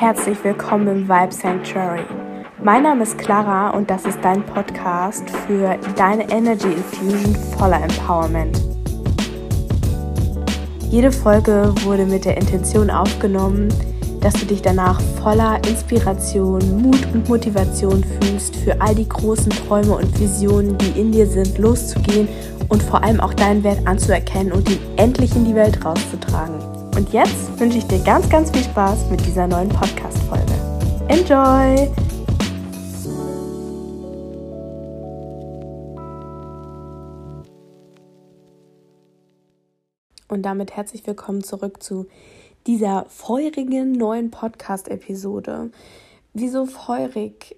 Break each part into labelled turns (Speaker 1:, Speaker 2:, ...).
Speaker 1: Herzlich willkommen im Vibe Sanctuary. Mein Name ist Clara und das ist dein Podcast für deine Energy Infusion voller Empowerment. Jede Folge wurde mit der Intention aufgenommen, dass du dich danach voller Inspiration, Mut und Motivation fühlst, für all die großen Träume und Visionen, die in dir sind, loszugehen und vor allem auch deinen Wert anzuerkennen und ihn endlich in die Welt rauszutragen. Und jetzt wünsche ich dir ganz, ganz viel Spaß mit dieser neuen Podcast-Folge. Enjoy! Und damit herzlich willkommen zurück zu dieser feurigen neuen Podcast-Episode. Wieso feurig?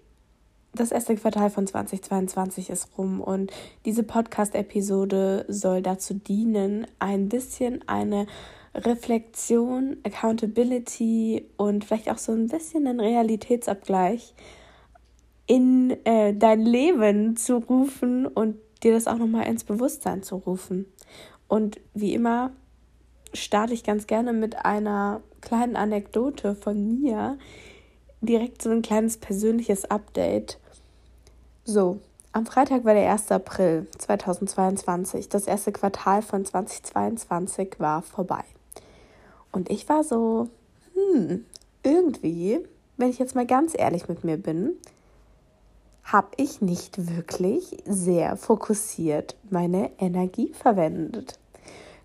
Speaker 1: Das erste Quartal von 2022 ist rum und diese Podcast-Episode soll dazu dienen, ein bisschen eine Reflexion, Accountability und vielleicht auch so ein bisschen einen Realitätsabgleich in äh, dein Leben zu rufen und dir das auch nochmal ins Bewusstsein zu rufen. Und wie immer starte ich ganz gerne mit einer kleinen Anekdote von mir. Direkt so ein kleines persönliches Update. So, am Freitag war der 1. April 2022. Das erste Quartal von 2022 war vorbei. Und ich war so, hm, irgendwie, wenn ich jetzt mal ganz ehrlich mit mir bin, habe ich nicht wirklich sehr fokussiert meine Energie verwendet.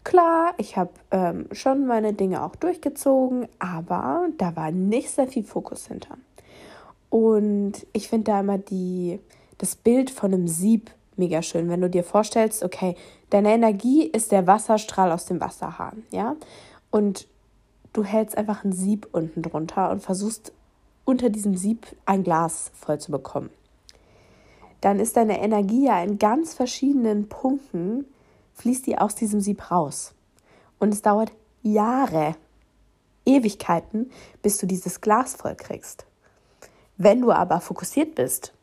Speaker 1: Klar, ich habe ähm, schon meine Dinge auch durchgezogen, aber da war nicht sehr viel Fokus hinter. Und ich finde da immer die, das Bild von einem Sieb mega schön, wenn du dir vorstellst, okay, deine Energie ist der Wasserstrahl aus dem Wasserhahn, ja? Und du hältst einfach ein Sieb unten drunter und versuchst unter diesem Sieb ein Glas voll zu bekommen. Dann ist deine Energie ja in ganz verschiedenen Punkten fließt die aus diesem Sieb raus. Und es dauert Jahre, Ewigkeiten, bis du dieses Glas voll kriegst. Wenn du aber fokussiert bist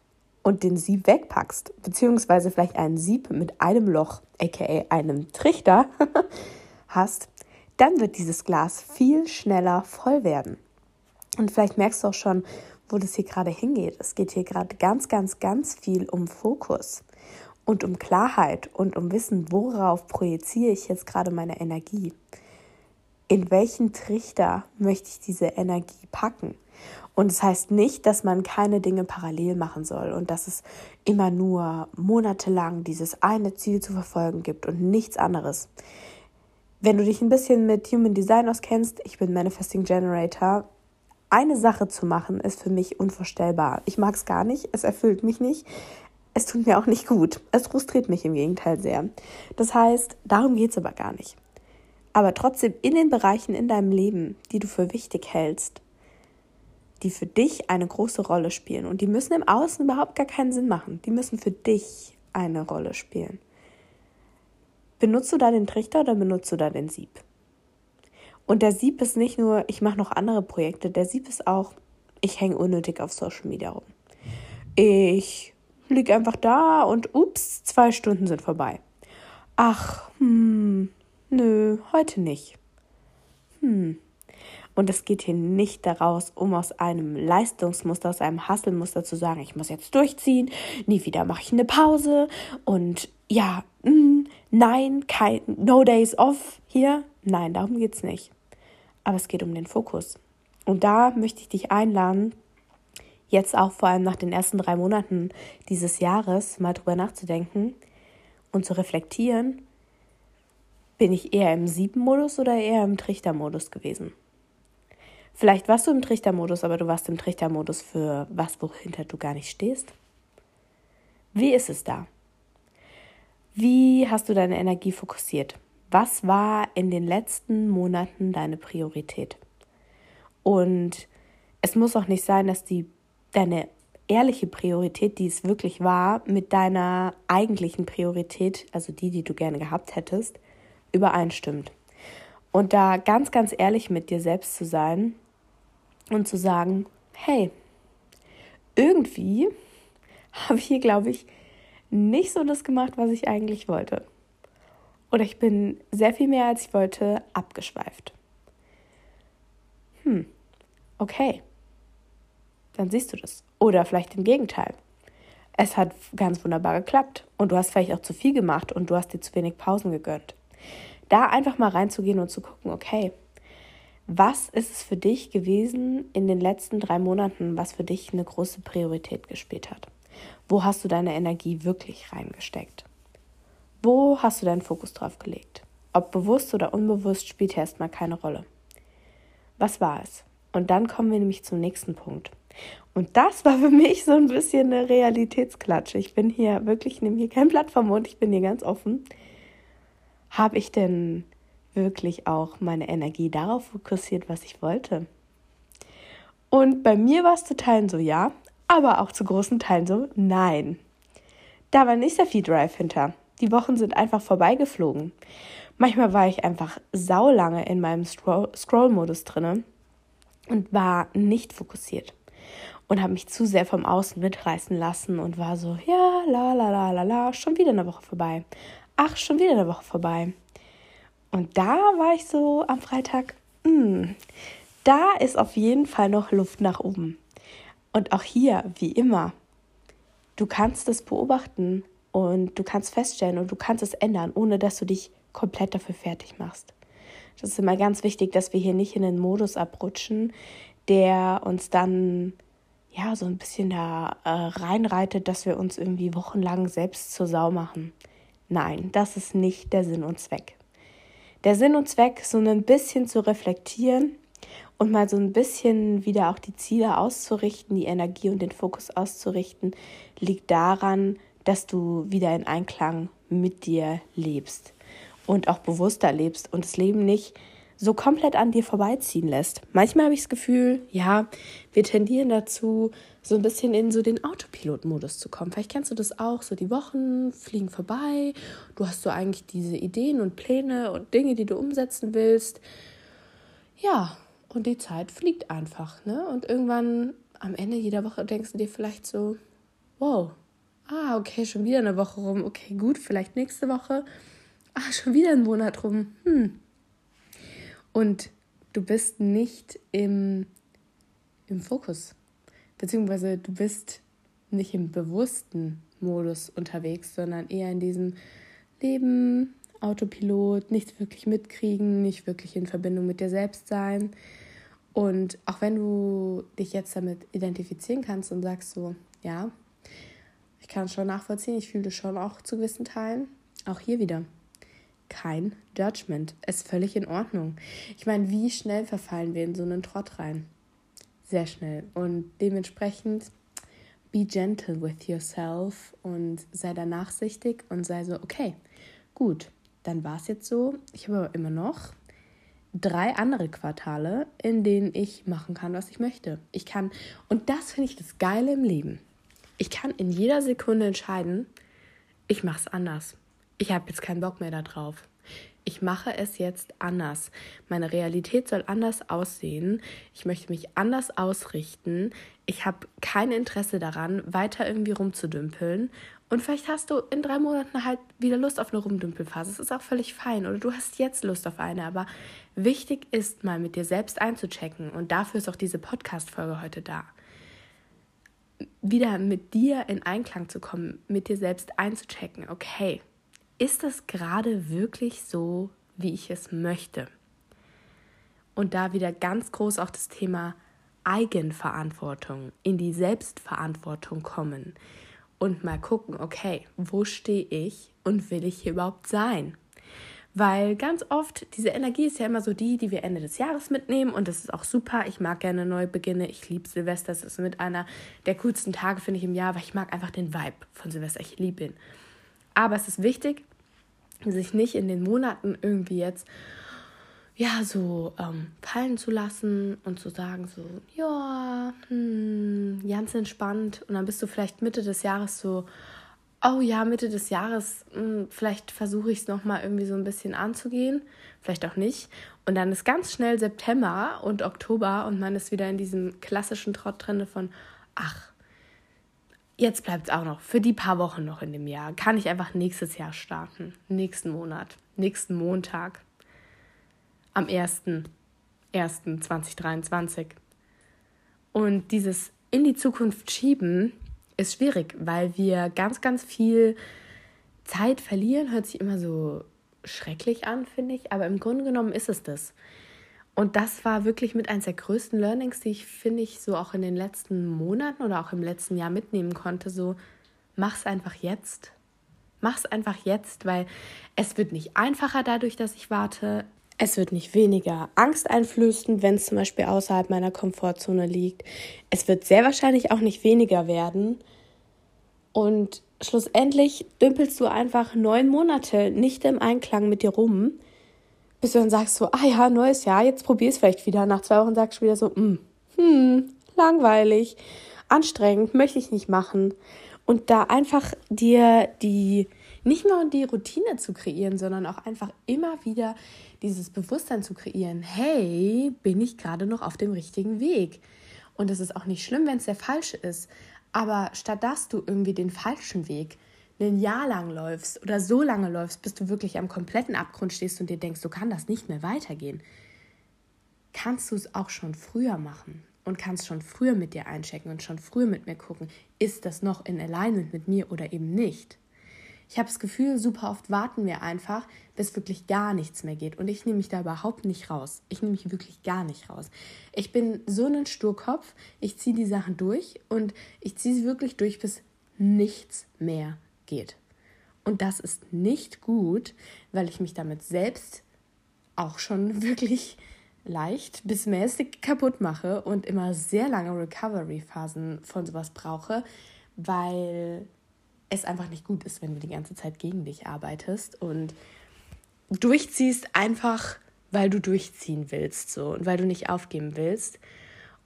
Speaker 1: und den Sieb wegpackst, beziehungsweise vielleicht einen Sieb mit einem Loch, aka einem Trichter, hast, dann wird dieses Glas viel schneller voll werden. Und vielleicht merkst du auch schon, wo das hier gerade hingeht. Es geht hier gerade ganz, ganz, ganz viel um Fokus und um Klarheit und um Wissen, worauf projiziere ich jetzt gerade meine Energie. In welchen Trichter möchte ich diese Energie packen? Und es das heißt nicht, dass man keine Dinge parallel machen soll und dass es immer nur monatelang dieses eine Ziel zu verfolgen gibt und nichts anderes. Wenn du dich ein bisschen mit Human Design auskennst, ich bin Manifesting Generator, eine Sache zu machen ist für mich unvorstellbar. Ich mag es gar nicht, es erfüllt mich nicht es tut mir auch nicht gut. Es frustriert mich im Gegenteil sehr. Das heißt, darum geht es aber gar nicht. Aber trotzdem in den Bereichen in deinem Leben, die du für wichtig hältst, die für dich eine große Rolle spielen und die müssen im Außen überhaupt gar keinen Sinn machen. Die müssen für dich eine Rolle spielen. Benutzt du da den Trichter oder benutzt du da den Sieb? Und der Sieb ist nicht nur, ich mache noch andere Projekte, der Sieb ist auch, ich hänge unnötig auf Social Media rum. Ich lieg einfach da und ups, zwei Stunden sind vorbei. Ach, hm, nö, heute nicht. Hm. Und es geht hier nicht daraus, um aus einem Leistungsmuster, aus einem Hasselmuster zu sagen, ich muss jetzt durchziehen, nie wieder mache ich eine Pause und ja, mh, hm, nein, kein, no days off hier. Nein, darum geht's nicht. Aber es geht um den Fokus. Und da möchte ich dich einladen, jetzt auch vor allem nach den ersten drei Monaten dieses Jahres mal drüber nachzudenken und zu reflektieren, bin ich eher im Siebenmodus oder eher im Trichtermodus gewesen? Vielleicht warst du im Trichtermodus, aber du warst im Trichtermodus für was, wohinter du gar nicht stehst. Wie ist es da? Wie hast du deine Energie fokussiert? Was war in den letzten Monaten deine Priorität? Und es muss auch nicht sein, dass die deine ehrliche Priorität, die es wirklich war, mit deiner eigentlichen Priorität, also die, die du gerne gehabt hättest, übereinstimmt. Und da ganz, ganz ehrlich mit dir selbst zu sein und zu sagen, hey, irgendwie habe ich hier, glaube ich, nicht so das gemacht, was ich eigentlich wollte. Oder ich bin sehr viel mehr, als ich wollte, abgeschweift. Hm, okay dann siehst du das. Oder vielleicht im Gegenteil. Es hat ganz wunderbar geklappt und du hast vielleicht auch zu viel gemacht und du hast dir zu wenig Pausen gegönnt. Da einfach mal reinzugehen und zu gucken, okay, was ist es für dich gewesen in den letzten drei Monaten, was für dich eine große Priorität gespielt hat? Wo hast du deine Energie wirklich reingesteckt? Wo hast du deinen Fokus drauf gelegt? Ob bewusst oder unbewusst, spielt erstmal keine Rolle. Was war es? Und dann kommen wir nämlich zum nächsten Punkt. Und das war für mich so ein bisschen eine Realitätsklatsche. Ich bin hier wirklich, ich nehme hier kein Blatt vom Mund, ich bin hier ganz offen. Habe ich denn wirklich auch meine Energie darauf fokussiert, was ich wollte? Und bei mir war es zu Teilen so ja, aber auch zu großen Teilen so nein. Da war nicht sehr viel Drive hinter. Die Wochen sind einfach vorbeigeflogen. Manchmal war ich einfach saulange in meinem Scroll-Modus drinne und war nicht fokussiert und habe mich zu sehr vom Außen mitreißen lassen und war so, ja, la, la, la, la, la, schon wieder eine Woche vorbei. Ach, schon wieder eine Woche vorbei. Und da war ich so am Freitag, mh, hm, da ist auf jeden Fall noch Luft nach oben. Und auch hier, wie immer, du kannst es beobachten und du kannst feststellen und du kannst es ändern, ohne dass du dich komplett dafür fertig machst. Das ist immer ganz wichtig, dass wir hier nicht in den Modus abrutschen, der uns dann ja, so ein bisschen da äh, reinreitet, dass wir uns irgendwie wochenlang selbst zur Sau machen. Nein, das ist nicht der Sinn und Zweck. Der Sinn und Zweck, so ein bisschen zu reflektieren und mal so ein bisschen wieder auch die Ziele auszurichten, die Energie und den Fokus auszurichten, liegt daran, dass du wieder in Einklang mit dir lebst und auch bewusster lebst und das Leben nicht so komplett an dir vorbeiziehen lässt. Manchmal habe ich das Gefühl, ja, wir tendieren dazu, so ein bisschen in so den Autopilot-Modus zu kommen. Vielleicht kennst du das auch, so die Wochen fliegen vorbei, du hast so eigentlich diese Ideen und Pläne und Dinge, die du umsetzen willst. Ja, und die Zeit fliegt einfach, ne? Und irgendwann am Ende jeder Woche denkst du dir vielleicht so, wow, ah, okay, schon wieder eine Woche rum, okay, gut, vielleicht nächste Woche, ah, schon wieder ein Monat rum, hm, und du bist nicht im, im Fokus, beziehungsweise du bist nicht im bewussten Modus unterwegs, sondern eher in diesem Leben, Autopilot, nichts wirklich mitkriegen, nicht wirklich in Verbindung mit dir selbst sein. Und auch wenn du dich jetzt damit identifizieren kannst und sagst so, ja, ich kann es schon nachvollziehen, ich fühle das schon auch zu gewissen Teilen, auch hier wieder kein Judgment. Ist völlig in Ordnung. Ich meine, wie schnell verfallen wir in so einen Trott rein? Sehr schnell. Und dementsprechend be gentle with yourself und sei da nachsichtig und sei so, okay, gut, dann war es jetzt so. Ich habe aber immer noch drei andere Quartale, in denen ich machen kann, was ich möchte. Ich kann, und das finde ich das Geile im Leben. Ich kann in jeder Sekunde entscheiden, ich mache es anders ich habe jetzt keinen Bock mehr darauf. Ich mache es jetzt anders. Meine Realität soll anders aussehen. Ich möchte mich anders ausrichten. Ich habe kein Interesse daran, weiter irgendwie rumzudümpeln. Und vielleicht hast du in drei Monaten halt wieder Lust auf eine Rumdümpelphase. Das ist auch völlig fein. Oder du hast jetzt Lust auf eine. Aber wichtig ist mal mit dir selbst einzuchecken. Und dafür ist auch diese Podcast-Folge heute da. Wieder mit dir in Einklang zu kommen, mit dir selbst einzuchecken. Okay, ist es gerade wirklich so, wie ich es möchte? Und da wieder ganz groß auch das Thema Eigenverantwortung, in die Selbstverantwortung kommen und mal gucken, okay, wo stehe ich und will ich hier überhaupt sein? Weil ganz oft, diese Energie ist ja immer so die, die wir Ende des Jahres mitnehmen und das ist auch super. Ich mag gerne Neubeginne. Ich liebe Silvester. Das ist mit einer der coolsten Tage, finde ich, im Jahr, weil ich mag einfach den Vibe von Silvester. Ich liebe ihn. Aber es ist wichtig, sich nicht in den Monaten irgendwie jetzt ja so ähm, fallen zu lassen und zu sagen so ja hm, ganz entspannt. Und dann bist du vielleicht Mitte des Jahres so oh ja Mitte des Jahres hm, vielleicht versuche ich es noch mal irgendwie so ein bisschen anzugehen. Vielleicht auch nicht. Und dann ist ganz schnell September und Oktober und man ist wieder in diesem klassischen Trotttrende von ach jetzt bleibt es auch noch für die paar Wochen noch in dem Jahr. Kann ich einfach nächstes Jahr starten, nächsten Monat, nächsten Montag, am 1.1.2023. Und dieses in die Zukunft schieben ist schwierig, weil wir ganz, ganz viel Zeit verlieren. Hört sich immer so schrecklich an, finde ich, aber im Grunde genommen ist es das. Und das war wirklich mit eines der größten Learnings, die ich, finde ich, so auch in den letzten Monaten oder auch im letzten Jahr mitnehmen konnte. So, mach's einfach jetzt. Mach's einfach jetzt, weil es wird nicht einfacher dadurch, dass ich warte. Es wird nicht weniger angsteinflößend, wenn es zum Beispiel außerhalb meiner Komfortzone liegt. Es wird sehr wahrscheinlich auch nicht weniger werden. Und schlussendlich dümpelst du einfach neun Monate nicht im Einklang mit dir rum, bis du dann sagst so, ah ja, neues Jahr, jetzt probier es vielleicht wieder. Nach zwei Wochen sagst du wieder so, hm, hm, langweilig, anstrengend, möchte ich nicht machen. Und da einfach dir die nicht nur die Routine zu kreieren, sondern auch einfach immer wieder dieses Bewusstsein zu kreieren, hey, bin ich gerade noch auf dem richtigen Weg? Und es ist auch nicht schlimm, wenn es der falsche ist. Aber statt dass du irgendwie den falschen Weg ein Jahr lang läufst oder so lange läufst, bis du wirklich am kompletten Abgrund stehst und dir denkst, du kann das nicht mehr weitergehen, kannst du es auch schon früher machen und kannst schon früher mit dir einchecken und schon früher mit mir gucken, ist das noch in Alignment mit mir oder eben nicht. Ich habe das Gefühl, super oft warten wir einfach, bis wirklich gar nichts mehr geht. Und ich nehme mich da überhaupt nicht raus. Ich nehme mich wirklich gar nicht raus. Ich bin so ein Sturkopf. Ich ziehe die Sachen durch und ich ziehe sie wirklich durch, bis nichts mehr geht. Und das ist nicht gut, weil ich mich damit selbst auch schon wirklich leicht bis mäßig kaputt mache und immer sehr lange Recovery-Phasen von sowas brauche, weil es einfach nicht gut ist, wenn du die ganze Zeit gegen dich arbeitest und durchziehst einfach, weil du durchziehen willst so und weil du nicht aufgeben willst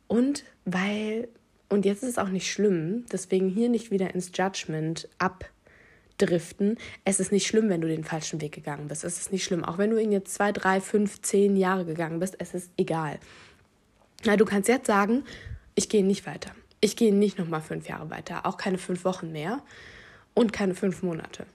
Speaker 1: und weil und jetzt ist es auch nicht schlimm, deswegen hier nicht wieder ins Judgment abdriften. Es ist nicht schlimm, wenn du den falschen Weg gegangen bist. Es ist nicht schlimm, auch wenn du ihn jetzt zwei, drei, fünf, zehn Jahre gegangen bist. Es ist egal. Na, du kannst jetzt sagen, ich gehe nicht weiter. Ich gehe nicht noch mal fünf Jahre weiter, auch keine fünf Wochen mehr, und keine fünf Monate.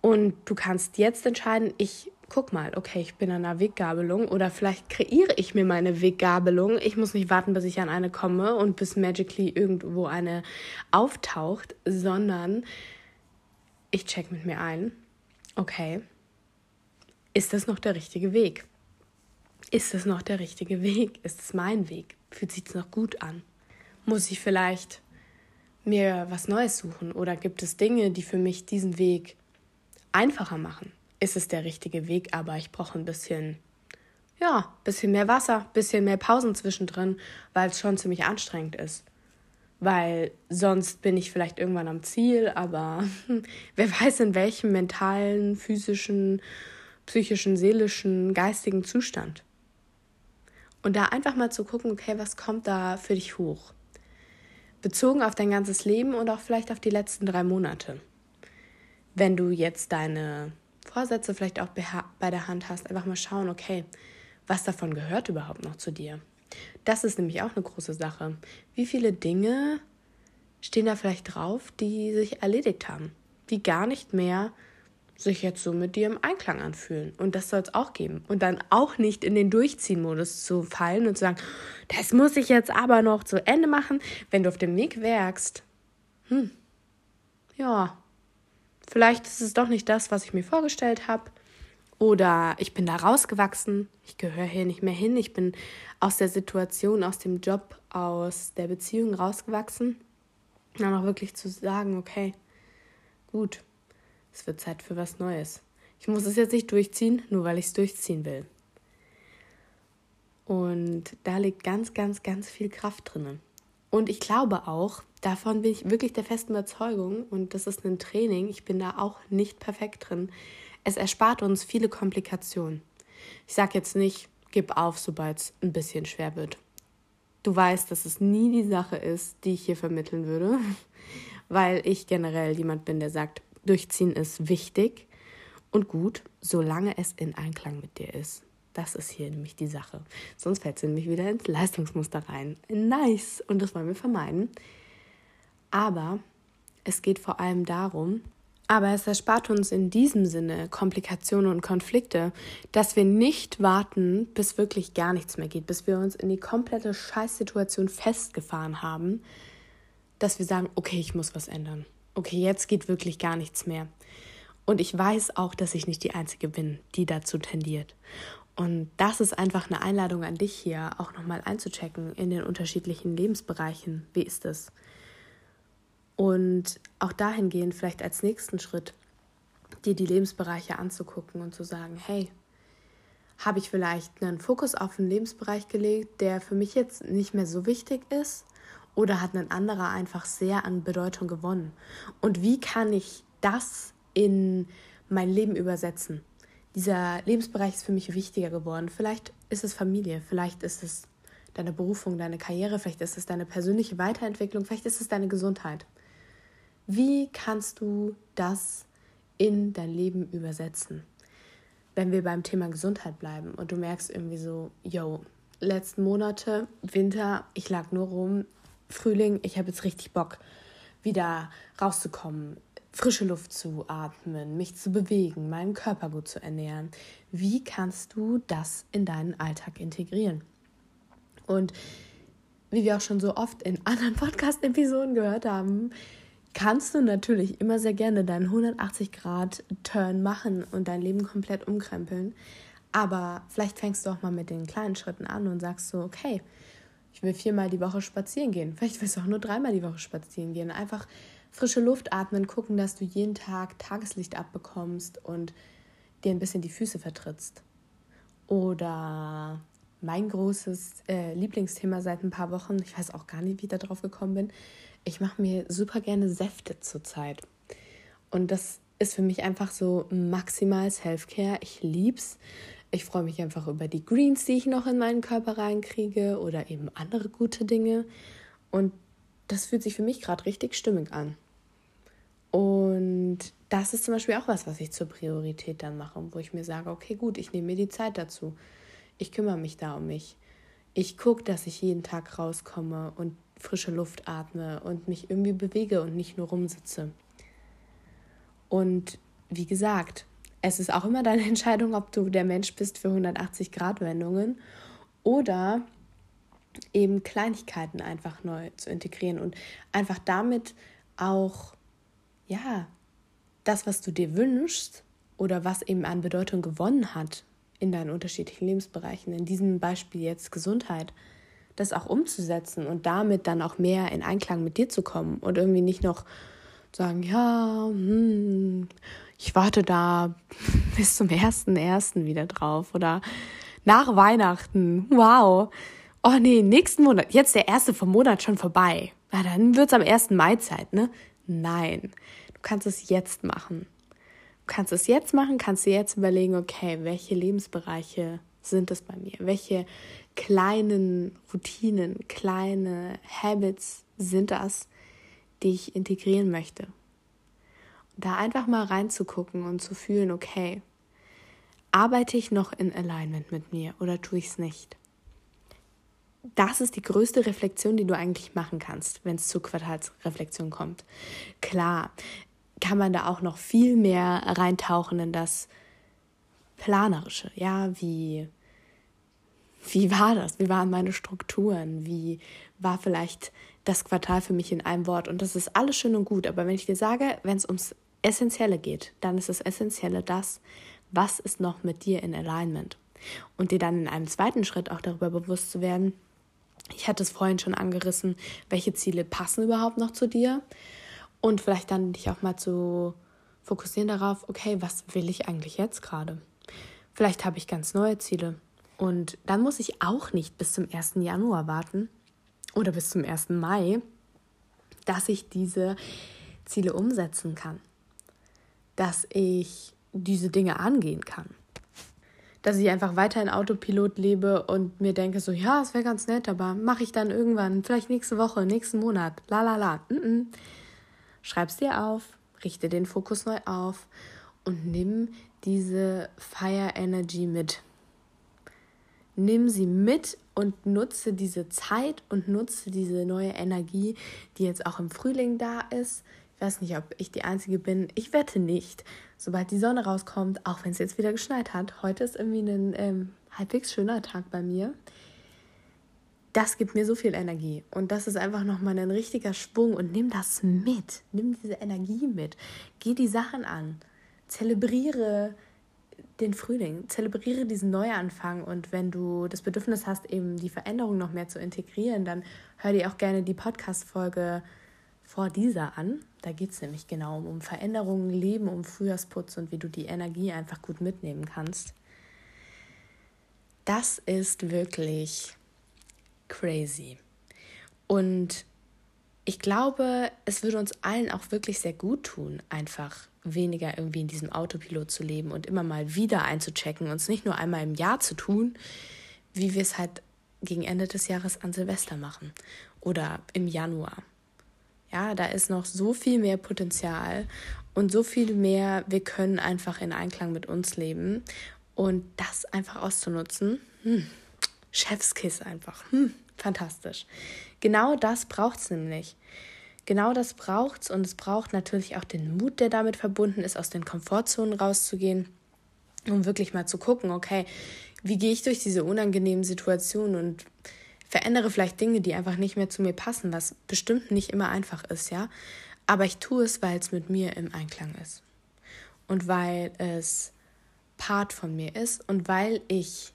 Speaker 1: Und du kannst jetzt entscheiden, ich guck mal, okay, ich bin an einer Weggabelung oder vielleicht kreiere ich mir meine Weggabelung. Ich muss nicht warten, bis ich an eine komme und bis magically irgendwo eine auftaucht, sondern ich check mit mir ein, okay, ist das noch der richtige Weg? Ist das noch der richtige Weg? Ist es mein Weg? Fühlt sich noch gut an? Muss ich vielleicht mir was Neues suchen? Oder gibt es Dinge, die für mich diesen Weg einfacher machen? Ist es der richtige Weg, aber ich brauche ein bisschen, ja, bisschen mehr Wasser, bisschen mehr Pausen zwischendrin, weil es schon ziemlich anstrengend ist. Weil sonst bin ich vielleicht irgendwann am Ziel, aber wer weiß in welchem mentalen, physischen, psychischen, seelischen, geistigen Zustand. Und da einfach mal zu gucken, okay, was kommt da für dich hoch? Bezogen auf dein ganzes Leben und auch vielleicht auf die letzten drei Monate. Wenn du jetzt deine Vorsätze vielleicht auch bei der Hand hast, einfach mal schauen, okay, was davon gehört überhaupt noch zu dir? Das ist nämlich auch eine große Sache. Wie viele Dinge stehen da vielleicht drauf, die sich erledigt haben, die gar nicht mehr sich jetzt so mit dir im Einklang anfühlen. Und das soll es auch geben. Und dann auch nicht in den Durchziehen-Modus zu fallen und zu sagen, das muss ich jetzt aber noch zu Ende machen. Wenn du auf dem Weg werkst, hm, ja, vielleicht ist es doch nicht das, was ich mir vorgestellt habe. Oder ich bin da rausgewachsen, ich gehöre hier nicht mehr hin, ich bin aus der Situation, aus dem Job, aus der Beziehung rausgewachsen. dann auch wirklich zu sagen, okay, gut, es wird Zeit für was Neues. Ich muss es jetzt nicht durchziehen, nur weil ich es durchziehen will. Und da liegt ganz, ganz, ganz viel Kraft drin. Und ich glaube auch, davon bin ich wirklich der festen Überzeugung, und das ist ein Training, ich bin da auch nicht perfekt drin. Es erspart uns viele Komplikationen. Ich sage jetzt nicht, gib auf, sobald es ein bisschen schwer wird. Du weißt, dass es nie die Sache ist, die ich hier vermitteln würde, weil ich generell jemand bin, der sagt, Durchziehen ist wichtig und gut, solange es in Einklang mit dir ist. Das ist hier nämlich die Sache. Sonst fällt es nämlich wieder ins Leistungsmuster rein. Nice. Und das wollen wir vermeiden. Aber es geht vor allem darum, Aber es erspart uns in diesem Sinne Komplikationen und Konflikte, dass wir nicht warten, bis wirklich gar nichts mehr geht, bis wir uns in die komplette Scheißsituation festgefahren haben, dass wir sagen, okay, ich muss was ändern. Okay, jetzt geht wirklich gar nichts mehr. Und ich weiß auch, dass ich nicht die Einzige bin, die dazu tendiert. Und das ist einfach eine Einladung an dich hier, auch nochmal einzuchecken in den unterschiedlichen Lebensbereichen. Wie ist es? Und auch dahingehend vielleicht als nächsten Schritt, dir die Lebensbereiche anzugucken und zu sagen, hey, habe ich vielleicht einen Fokus auf einen Lebensbereich gelegt, der für mich jetzt nicht mehr so wichtig ist? Oder hat ein anderer einfach sehr an Bedeutung gewonnen? Und wie kann ich das in mein Leben übersetzen? Dieser Lebensbereich ist für mich wichtiger geworden. Vielleicht ist es Familie, vielleicht ist es deine Berufung, deine Karriere, vielleicht ist es deine persönliche Weiterentwicklung, vielleicht ist es deine Gesundheit. Wie kannst du das in dein Leben übersetzen? Wenn wir beim Thema Gesundheit bleiben und du merkst irgendwie so, yo, letzten Monate, Winter, ich lag nur rum, Frühling, ich habe jetzt richtig Bock, wieder rauszukommen, frische Luft zu atmen, mich zu bewegen, meinen Körper gut zu ernähren. Wie kannst du das in deinen Alltag integrieren? Und wie wir auch schon so oft in anderen Podcast-Episoden gehört haben, kannst du natürlich immer sehr gerne deinen 180-Grad-Turn machen und dein Leben komplett umkrempeln. Aber vielleicht fängst du auch mal mit den kleinen Schritten an und sagst so, okay, ich will viermal die Woche spazieren gehen. Vielleicht willst du auch nur dreimal die Woche spazieren gehen. Einfach frische Luft atmen, gucken, dass du jeden Tag Tageslicht abbekommst und dir ein bisschen die Füße vertrittst. Oder mein großes äh, Lieblingsthema seit ein paar Wochen, ich weiß auch gar nicht, wie ich da drauf gekommen bin, ich mache mir super gerne Säfte zurzeit. Und das ist für mich einfach so maximal Self-Care. Ich lieb's. Ich freue mich einfach über die Greens, die ich noch in meinen Körper reinkriege oder eben andere gute Dinge. Und das fühlt sich für mich gerade richtig stimmig an. Und das ist zum Beispiel auch was, was ich zur Priorität dann mache, wo ich mir sage, okay, gut, ich nehme mir die Zeit dazu. Ich kümmere mich da um mich. Ich gucke, dass ich jeden Tag rauskomme und frische Luft atme und mich irgendwie bewege und nicht nur rumsitze. Und wie gesagt, es ist auch immer deine Entscheidung, ob du der Mensch bist für 180 Grad Wendungen oder eben Kleinigkeiten einfach neu zu integrieren und einfach damit auch, ja, das, was du dir wünschst oder was eben an Bedeutung gewonnen hat in deinen unterschiedlichen Lebensbereichen, in diesem Beispiel jetzt Gesundheit, das auch umzusetzen und damit dann auch mehr in Einklang mit dir zu kommen und irgendwie nicht noch sagen, ja, hm, ich warte da bis zum ersten ersten wieder drauf oder nach Weihnachten. Wow. Oh nee, nächsten Monat, jetzt der erste vom Monat schon vorbei. Na, dann wird's am 1. Mai Zeit, ne? Nein. Du kannst es jetzt machen. Du kannst es jetzt machen, kannst dir jetzt überlegen, okay, welche Lebensbereiche sind es bei mir? Welche kleinen Routinen, kleine Habits sind das, die ich integrieren möchte? Da einfach mal reinzugucken und zu fühlen, okay, arbeite ich noch in Alignment mit mir oder tue ich es nicht? Das ist die größte Reflexion, die du eigentlich machen kannst, wenn es zur Quartalsreflexion kommt. Klar, kann man da auch noch viel mehr reintauchen in das Planerische, ja, wie wie war das? Wie waren meine Strukturen? Wie war vielleicht das Quartal für mich in einem Wort? Und das ist alles schön und gut. Aber wenn ich dir sage, wenn es ums Essentielle geht, dann ist das Essentielle das, was ist noch mit dir in Alignment? Und dir dann in einem zweiten Schritt auch darüber bewusst zu werden, ich hatte es vorhin schon angerissen, welche Ziele passen überhaupt noch zu dir? Und vielleicht dann dich auch mal zu fokussieren darauf, okay, was will ich eigentlich jetzt gerade? Vielleicht habe ich ganz neue Ziele. Und dann muss ich auch nicht bis zum 1. Januar warten oder bis zum 1. Mai, dass ich diese Ziele umsetzen kann. Dass ich diese Dinge angehen kann. Dass ich einfach weiter in Autopilot lebe und mir denke, so, ja, es wäre ganz nett, aber mache ich dann irgendwann, vielleicht nächste Woche, nächsten Monat, la la la. Mm -mm. Schreib's dir auf, richte den Fokus neu auf und nimm diese Fire Energy mit nimm sie mit und nutze diese Zeit und nutze diese neue Energie, die jetzt auch im Frühling da ist, Weiß nicht, ob ich die Einzige bin. Ich wette nicht. Sobald die Sonne rauskommt, auch wenn es jetzt wieder geschneit hat, heute ist irgendwie ein ähm, halbwegs schöner Tag bei mir. Das gibt mir so viel Energie. Und das ist einfach nochmal ein richtiger Schwung. Und nimm das mit. Nimm diese Energie mit. Geh die Sachen an. Zelebriere den Frühling, zelebriere diesen Neuanfang und wenn du das Bedürfnis hast, eben die Veränderung noch mehr zu integrieren, dann hör dir auch gerne die Podcast-Folge vor dieser an. Da geht es nämlich genau um Veränderungen, Leben, um Frühjahrsputz und wie du die Energie einfach gut mitnehmen kannst. Das ist wirklich crazy. Und ich glaube, es würde uns allen auch wirklich sehr gut tun, einfach weniger irgendwie in diesem Autopilot zu leben und immer mal wieder einzuchecken und es nicht nur einmal im Jahr zu tun, wie wir es halt gegen Ende des Jahres an Silvester machen oder im Januar. Ja, da ist noch so viel mehr Potenzial und so viel mehr, wir können einfach in Einklang mit uns leben und das einfach auszunutzen. Hm. Chefskiss einfach. Hm. Fantastisch. Genau das braucht es nämlich. Genau das braucht es und es braucht natürlich auch den Mut, der damit verbunden ist, aus den Komfortzonen rauszugehen, um wirklich mal zu gucken, okay, wie gehe ich durch diese unangenehmen Situationen und verändere vielleicht Dinge, die einfach nicht mehr zu mir passen, was bestimmt nicht immer einfach ist, ja. Aber ich tue es, weil es mit mir im Einklang ist. Und weil es Part von mir ist und weil ich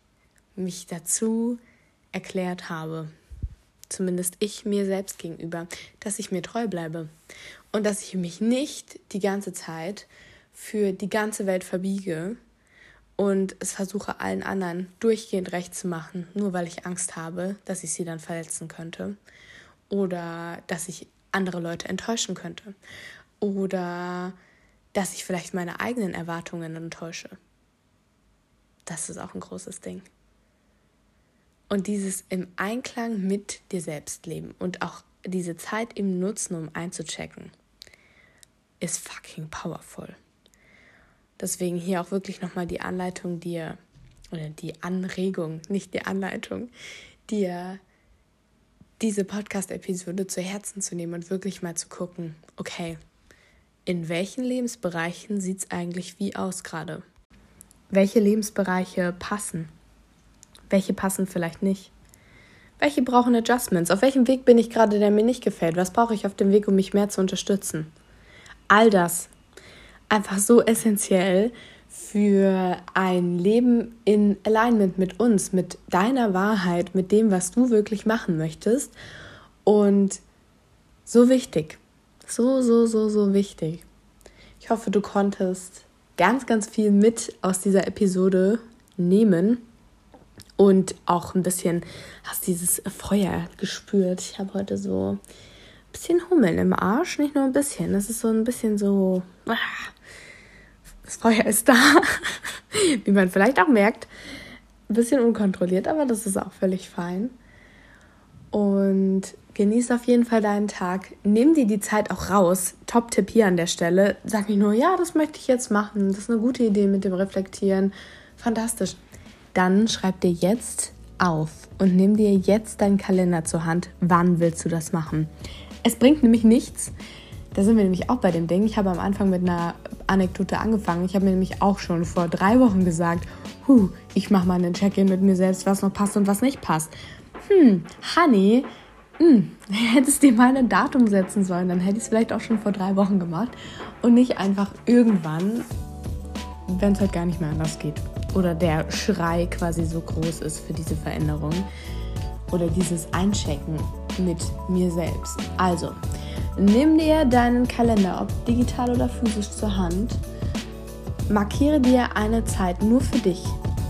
Speaker 1: mich dazu erklärt habe, zumindest ich mir selbst gegenüber, dass ich mir treu bleibe und dass ich mich nicht die ganze Zeit für die ganze Welt verbiege und es versuche allen anderen durchgehend recht zu machen, nur weil ich Angst habe, dass ich sie dann verletzen könnte oder dass ich andere Leute enttäuschen könnte oder dass ich vielleicht meine eigenen Erwartungen enttäusche. Das ist auch ein großes Ding. Und dieses im Einklang mit dir selbst leben und auch diese Zeit im Nutzen, um einzuchecken, ist fucking powerful. Deswegen hier auch wirklich nochmal die Anleitung dir, oder die Anregung, nicht die Anleitung, dir diese Podcast-Episode zu Herzen zu nehmen und wirklich mal zu gucken, okay, in welchen Lebensbereichen sieht es eigentlich wie aus gerade? Welche Lebensbereiche passen? Welche passen vielleicht nicht? Welche brauchen Adjustments? Auf welchem Weg bin ich gerade, der mir nicht gefällt? Was brauche ich auf dem Weg, um mich mehr zu unterstützen? All das einfach so essentiell für ein Leben in Alignment mit uns, mit deiner Wahrheit, mit dem, was du wirklich machen möchtest. Und so wichtig. So, so, so, so wichtig. Ich hoffe, du konntest ganz, ganz viel mit aus dieser Episode nehmen und auch ein bisschen hast dieses Feuer gespürt. Ich habe heute so bisschen Hummeln im Arsch, nicht nur ein bisschen. Das ist so ein bisschen so. Ah, das Feuer ist da, wie man vielleicht auch merkt. Ein bisschen unkontrolliert, aber das ist auch völlig fein. Und genieß auf jeden Fall deinen Tag. Nimm dir die Zeit auch raus. Top-Tipp hier an der Stelle. Sag nicht nur, ja, das möchte ich jetzt machen. Das ist eine gute Idee mit dem Reflektieren. Fantastisch dann schreib dir jetzt auf und nimm dir jetzt deinen Kalender zur Hand. Wann willst du das machen? Es bringt nämlich nichts. Da sind wir nämlich auch bei dem Ding. Ich habe am Anfang mit einer Anekdote angefangen. Ich habe mir nämlich auch schon vor drei Wochen gesagt, huh, ich mache mal einen Check-in mit mir selbst, was noch passt und was nicht passt. Hm, Honey, hm, hättest dir mal ein Datum setzen sollen, dann hätte ich es vielleicht auch schon vor drei Wochen gemacht und nicht einfach irgendwann, wenn es halt gar nicht mehr anders geht oder der Schrei quasi so groß ist für diese Veränderung oder dieses Einchecken mit mir selbst. Also, nimm dir deinen Kalender, ob digital oder physisch zur Hand, markiere dir eine Zeit nur für dich,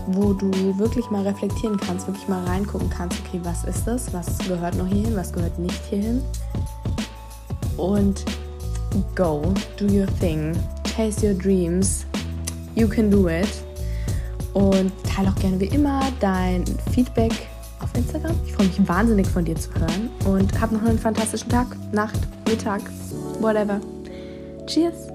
Speaker 1: wo du wirklich mal reflektieren kannst, wirklich mal reingucken kannst, okay, was ist das, was gehört noch hierhin, was gehört nicht hierhin. Und go, do your thing, chase your dreams, you can do it. Und teile auch gerne wie immer dein Feedback Instagram. Ich freue mich wahnsinnig von dir zu hören und hab noch einen fantastischen Tag, Nacht, Mittag, whatever. Cheers!